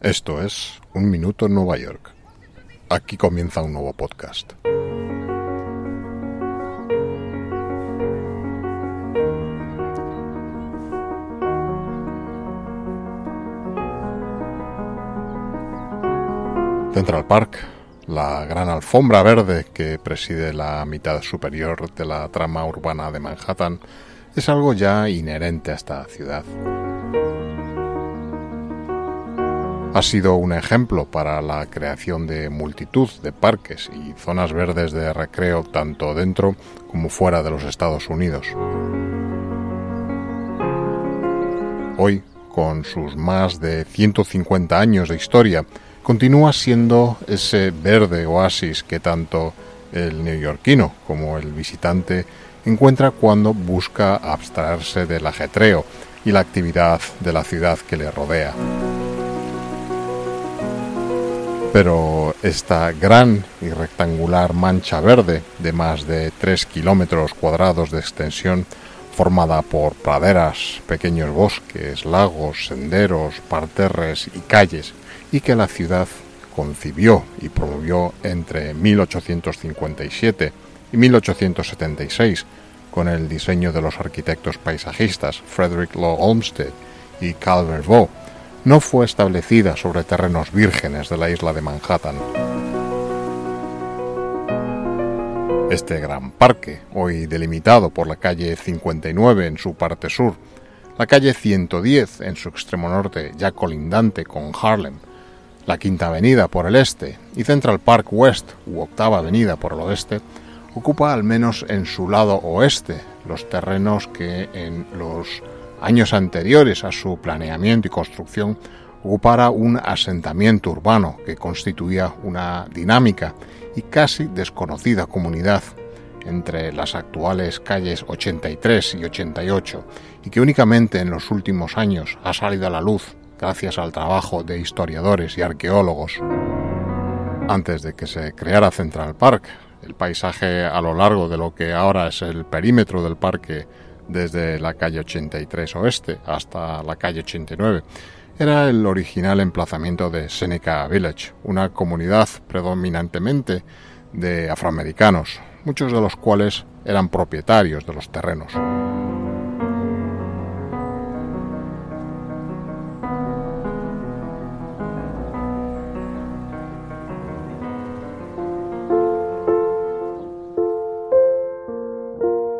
Esto es Un Minuto en Nueva York. Aquí comienza un nuevo podcast. Central Park, la gran alfombra verde que preside la mitad superior de la trama urbana de Manhattan, es algo ya inherente a esta ciudad. Ha sido un ejemplo para la creación de multitud de parques y zonas verdes de recreo tanto dentro como fuera de los Estados Unidos. Hoy, con sus más de 150 años de historia, continúa siendo ese verde oasis que tanto el neoyorquino como el visitante encuentra cuando busca abstraerse del ajetreo y la actividad de la ciudad que le rodea. Pero esta gran y rectangular mancha verde de más de 3 kilómetros cuadrados de extensión, formada por praderas, pequeños bosques, lagos, senderos, parterres y calles, y que la ciudad concibió y promovió entre 1857 y 1876 con el diseño de los arquitectos paisajistas Frederick Law Olmsted y Calvert Vaux, no fue establecida sobre terrenos vírgenes de la isla de Manhattan. Este gran parque, hoy delimitado por la calle 59 en su parte sur, la calle 110 en su extremo norte, ya colindante con Harlem, la Quinta Avenida por el este y Central Park West u Octava Avenida por el oeste, ocupa al menos en su lado oeste los terrenos que en los años anteriores a su planeamiento y construcción, ocupara un asentamiento urbano que constituía una dinámica y casi desconocida comunidad entre las actuales calles 83 y 88 y que únicamente en los últimos años ha salido a la luz gracias al trabajo de historiadores y arqueólogos. Antes de que se creara Central Park, el paisaje a lo largo de lo que ahora es el perímetro del parque desde la calle 83 oeste hasta la calle 89. Era el original emplazamiento de Seneca Village, una comunidad predominantemente de afroamericanos, muchos de los cuales eran propietarios de los terrenos.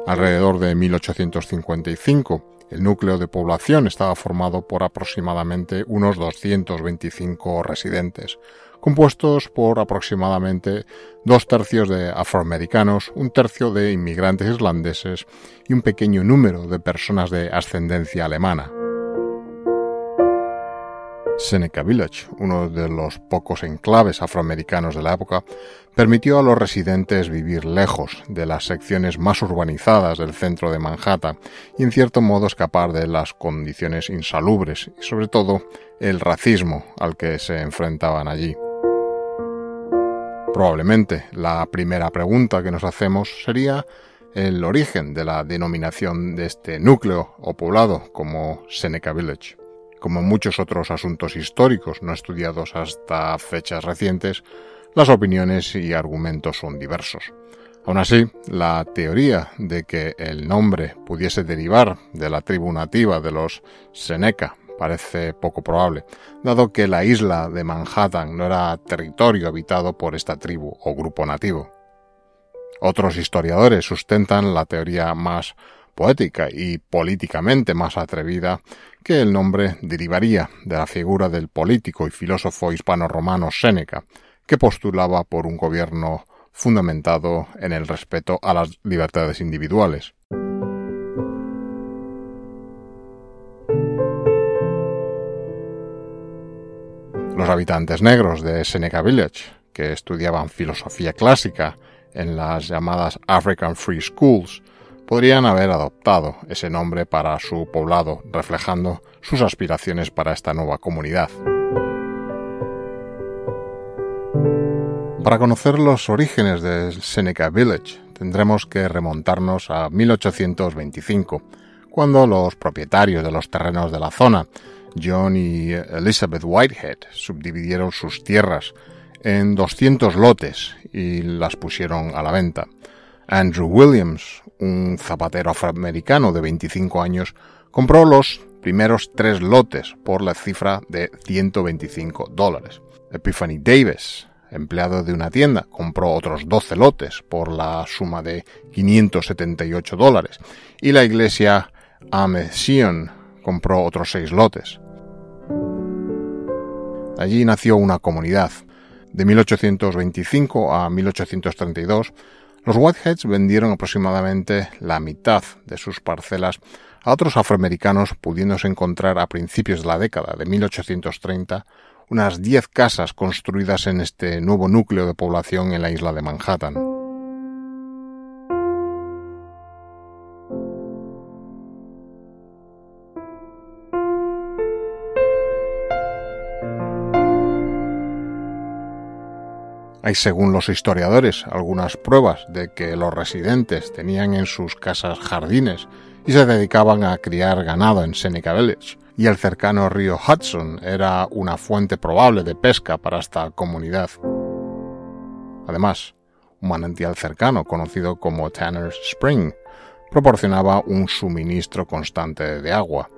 Alrededor de 1855, el núcleo de población estaba formado por aproximadamente unos 225 residentes, compuestos por aproximadamente dos tercios de afroamericanos, un tercio de inmigrantes irlandeses y un pequeño número de personas de ascendencia alemana. Seneca Village, uno de los pocos enclaves afroamericanos de la época, permitió a los residentes vivir lejos de las secciones más urbanizadas del centro de Manhattan y en cierto modo escapar de las condiciones insalubres y sobre todo el racismo al que se enfrentaban allí. Probablemente la primera pregunta que nos hacemos sería el origen de la denominación de este núcleo o poblado como Seneca Village. Como muchos otros asuntos históricos no estudiados hasta fechas recientes, las opiniones y argumentos son diversos. Aún así, la teoría de que el nombre pudiese derivar de la tribu nativa de los Seneca parece poco probable, dado que la isla de Manhattan no era territorio habitado por esta tribu o grupo nativo. Otros historiadores sustentan la teoría más poética y políticamente más atrevida que el nombre derivaría de la figura del político y filósofo hispano-romano Séneca, que postulaba por un gobierno fundamentado en el respeto a las libertades individuales. Los habitantes negros de Seneca Village, que estudiaban filosofía clásica en las llamadas African Free Schools, podrían haber adoptado ese nombre para su poblado, reflejando sus aspiraciones para esta nueva comunidad. Para conocer los orígenes de Seneca Village, tendremos que remontarnos a 1825, cuando los propietarios de los terrenos de la zona, John y Elizabeth Whitehead subdividieron sus tierras en 200 lotes y las pusieron a la venta. Andrew Williams, un zapatero afroamericano de 25 años, compró los primeros tres lotes por la cifra de 125 dólares. Epiphany Davis, empleado de una tienda, compró otros 12 lotes por la suma de 578 dólares y la iglesia Amesion compró otros 6 lotes. Allí nació una comunidad. De 1825 a 1832, los Whiteheads vendieron aproximadamente la mitad de sus parcelas a otros afroamericanos, pudiéndose encontrar a principios de la década de 1830 unas 10 casas construidas en este nuevo núcleo de población en la isla de Manhattan. Hay, según los historiadores, algunas pruebas de que los residentes tenían en sus casas jardines y se dedicaban a criar ganado en Seneca Village, y el cercano río Hudson era una fuente probable de pesca para esta comunidad. Además, un manantial cercano, conocido como Tanner's Spring, proporcionaba un suministro constante de agua.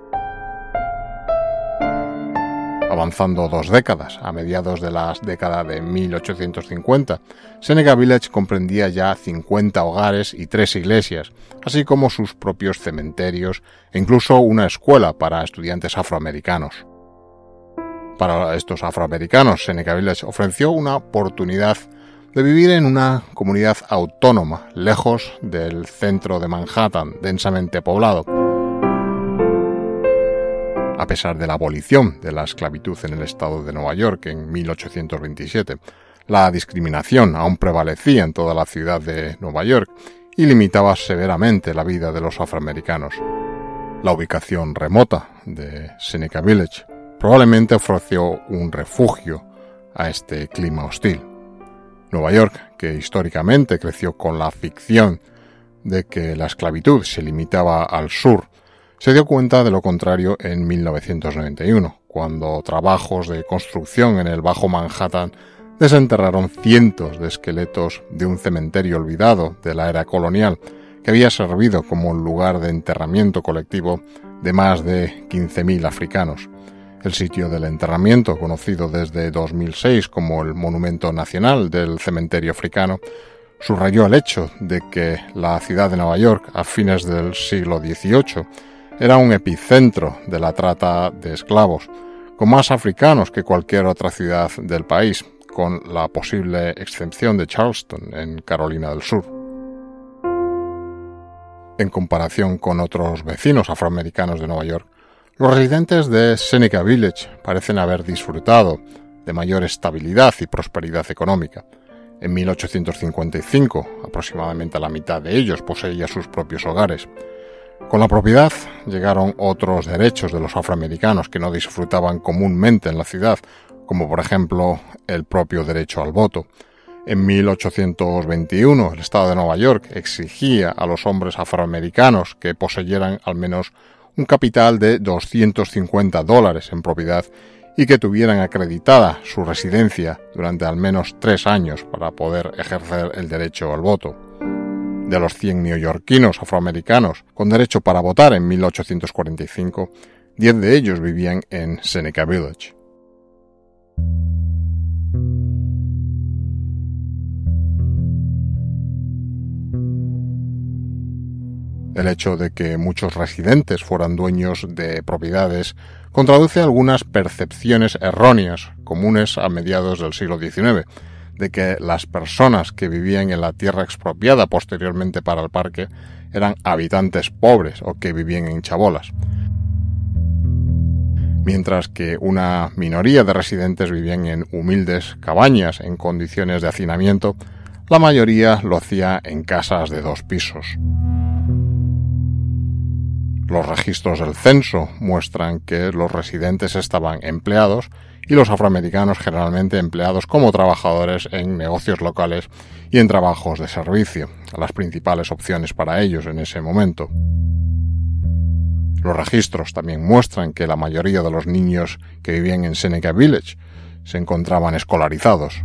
Avanzando dos décadas, a mediados de la década de 1850, Seneca Village comprendía ya 50 hogares y tres iglesias, así como sus propios cementerios e incluso una escuela para estudiantes afroamericanos. Para estos afroamericanos, Seneca Village ofreció una oportunidad de vivir en una comunidad autónoma, lejos del centro de Manhattan, densamente poblado a pesar de la abolición de la esclavitud en el estado de Nueva York en 1827. La discriminación aún prevalecía en toda la ciudad de Nueva York y limitaba severamente la vida de los afroamericanos. La ubicación remota de Seneca Village probablemente ofreció un refugio a este clima hostil. Nueva York, que históricamente creció con la ficción de que la esclavitud se limitaba al sur se dio cuenta de lo contrario en 1991, cuando trabajos de construcción en el Bajo Manhattan desenterraron cientos de esqueletos de un cementerio olvidado de la era colonial, que había servido como lugar de enterramiento colectivo de más de 15.000 africanos. El sitio del enterramiento, conocido desde 2006 como el Monumento Nacional del Cementerio Africano, subrayó el hecho de que la ciudad de Nueva York, a fines del siglo XVIII, era un epicentro de la trata de esclavos, con más africanos que cualquier otra ciudad del país, con la posible excepción de Charleston, en Carolina del Sur. En comparación con otros vecinos afroamericanos de Nueva York, los residentes de Seneca Village parecen haber disfrutado de mayor estabilidad y prosperidad económica. En 1855, aproximadamente la mitad de ellos poseía sus propios hogares, con la propiedad llegaron otros derechos de los afroamericanos que no disfrutaban comúnmente en la ciudad, como por ejemplo el propio derecho al voto. En 1821 el Estado de Nueva York exigía a los hombres afroamericanos que poseyeran al menos un capital de 250 dólares en propiedad y que tuvieran acreditada su residencia durante al menos tres años para poder ejercer el derecho al voto de los 100 neoyorquinos afroamericanos con derecho para votar en 1845, 10 de ellos vivían en Seneca Village. El hecho de que muchos residentes fueran dueños de propiedades contraduce algunas percepciones erróneas comunes a mediados del siglo XIX, de que las personas que vivían en la tierra expropiada posteriormente para el parque eran habitantes pobres o que vivían en chabolas, mientras que una minoría de residentes vivían en humildes cabañas en condiciones de hacinamiento, la mayoría lo hacía en casas de dos pisos. Los registros del censo muestran que los residentes estaban empleados y los afroamericanos generalmente empleados como trabajadores en negocios locales y en trabajos de servicio, las principales opciones para ellos en ese momento. Los registros también muestran que la mayoría de los niños que vivían en Seneca Village se encontraban escolarizados.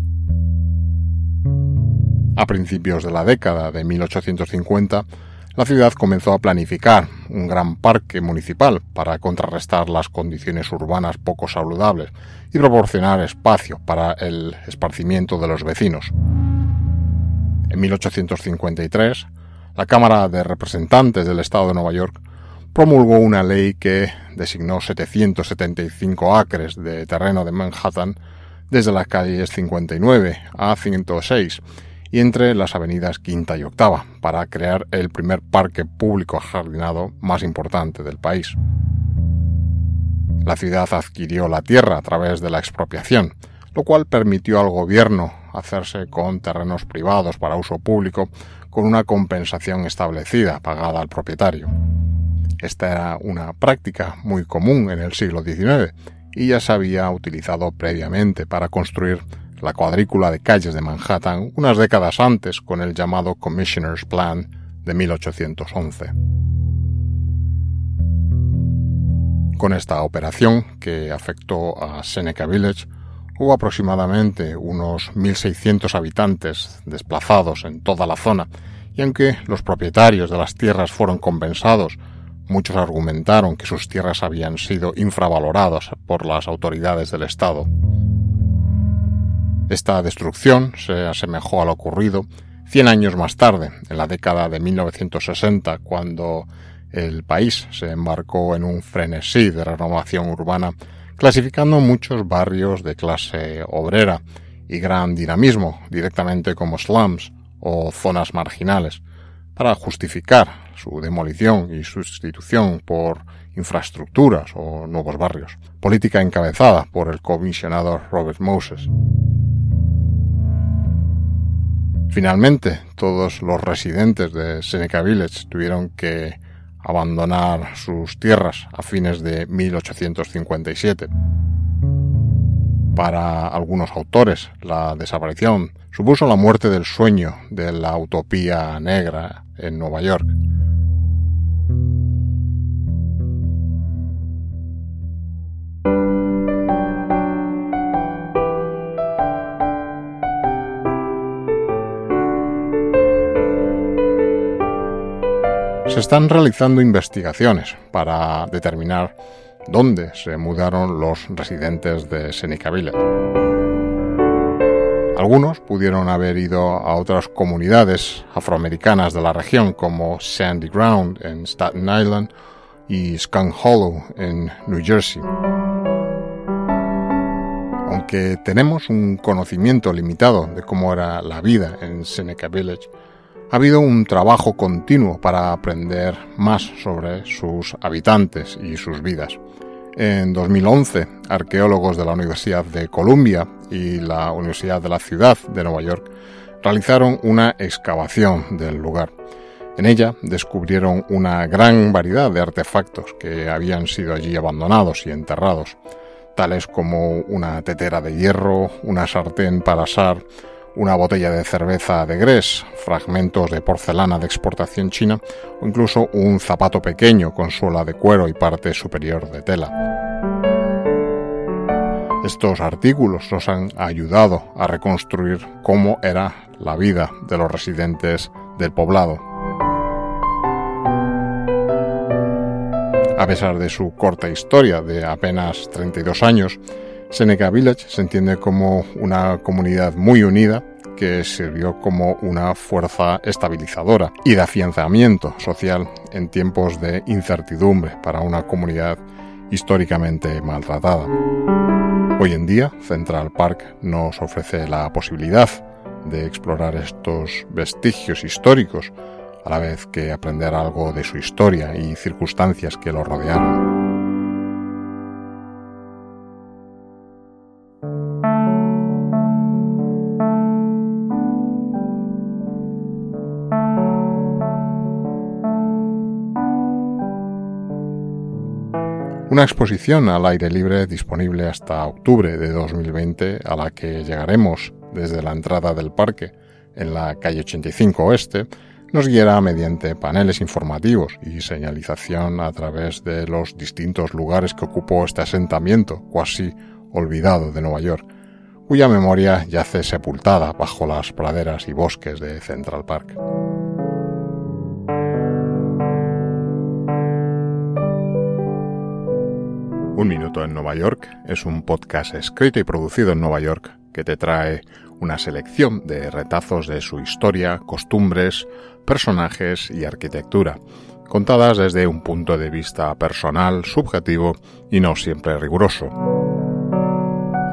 A principios de la década de 1850, la ciudad comenzó a planificar un gran parque municipal para contrarrestar las condiciones urbanas poco saludables y proporcionar espacio para el esparcimiento de los vecinos. En 1853, la Cámara de Representantes del Estado de Nueva York promulgó una ley que designó 775 acres de terreno de Manhattan desde las calles 59 a 106 y entre las avenidas Quinta y Octava, para crear el primer parque público jardinado más importante del país. La ciudad adquirió la tierra a través de la expropiación, lo cual permitió al gobierno hacerse con terrenos privados para uso público con una compensación establecida pagada al propietario. Esta era una práctica muy común en el siglo XIX y ya se había utilizado previamente para construir la cuadrícula de calles de Manhattan unas décadas antes con el llamado Commissioner's Plan de 1811. Con esta operación, que afectó a Seneca Village, hubo aproximadamente unos 1.600 habitantes desplazados en toda la zona, y aunque los propietarios de las tierras fueron compensados, muchos argumentaron que sus tierras habían sido infravaloradas por las autoridades del Estado. Esta destrucción se asemejó a lo ocurrido 100 años más tarde, en la década de 1960, cuando el país se embarcó en un frenesí de renovación urbana, clasificando muchos barrios de clase obrera y gran dinamismo directamente como slums o zonas marginales, para justificar su demolición y sustitución por infraestructuras o nuevos barrios, política encabezada por el comisionado Robert Moses. Finalmente, todos los residentes de Seneca Village tuvieron que abandonar sus tierras a fines de 1857. Para algunos autores, la desaparición supuso la muerte del sueño de la utopía negra en Nueva York. Se están realizando investigaciones para determinar dónde se mudaron los residentes de Seneca Village. Algunos pudieron haber ido a otras comunidades afroamericanas de la región como Sandy Ground en Staten Island y Skunk Hollow en New Jersey. Aunque tenemos un conocimiento limitado de cómo era la vida en Seneca Village, ha habido un trabajo continuo para aprender más sobre sus habitantes y sus vidas. En 2011, arqueólogos de la Universidad de Columbia y la Universidad de la Ciudad de Nueva York realizaron una excavación del lugar. En ella descubrieron una gran variedad de artefactos que habían sido allí abandonados y enterrados, tales como una tetera de hierro, una sartén para asar, una botella de cerveza de Grés, fragmentos de porcelana de exportación china o incluso un zapato pequeño con suela de cuero y parte superior de tela. Estos artículos nos han ayudado a reconstruir cómo era la vida de los residentes del poblado. A pesar de su corta historia de apenas 32 años, Seneca Village se entiende como una comunidad muy unida que sirvió como una fuerza estabilizadora y de afianzamiento social en tiempos de incertidumbre para una comunidad históricamente maltratada. Hoy en día, Central Park nos ofrece la posibilidad de explorar estos vestigios históricos, a la vez que aprender algo de su historia y circunstancias que lo rodearon. Una exposición al aire libre disponible hasta octubre de 2020 a la que llegaremos desde la entrada del parque en la calle 85 Oeste nos guiará mediante paneles informativos y señalización a través de los distintos lugares que ocupó este asentamiento cuasi olvidado de Nueva York, cuya memoria yace sepultada bajo las praderas y bosques de Central Park. Un Minuto en Nueva York es un podcast escrito y producido en Nueva York que te trae una selección de retazos de su historia, costumbres, personajes y arquitectura, contadas desde un punto de vista personal, subjetivo y no siempre riguroso.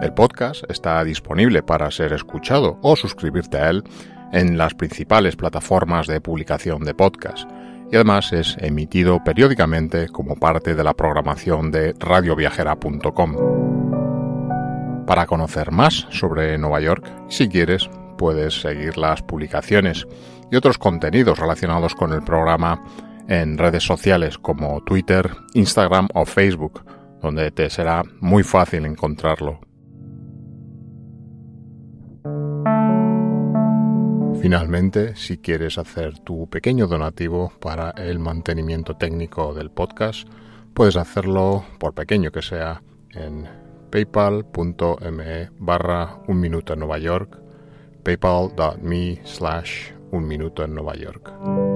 El podcast está disponible para ser escuchado o suscribirte a él en las principales plataformas de publicación de podcast y además es emitido periódicamente como parte de la programación de radioviajera.com. Para conocer más sobre Nueva York, si quieres, puedes seguir las publicaciones y otros contenidos relacionados con el programa en redes sociales como Twitter, Instagram o Facebook, donde te será muy fácil encontrarlo. Finalmente, si quieres hacer tu pequeño donativo para el mantenimiento técnico del podcast, puedes hacerlo, por pequeño que sea, en paypal.me barra un minuto en Nueva York, paypal.me slash un minuto en Nueva York.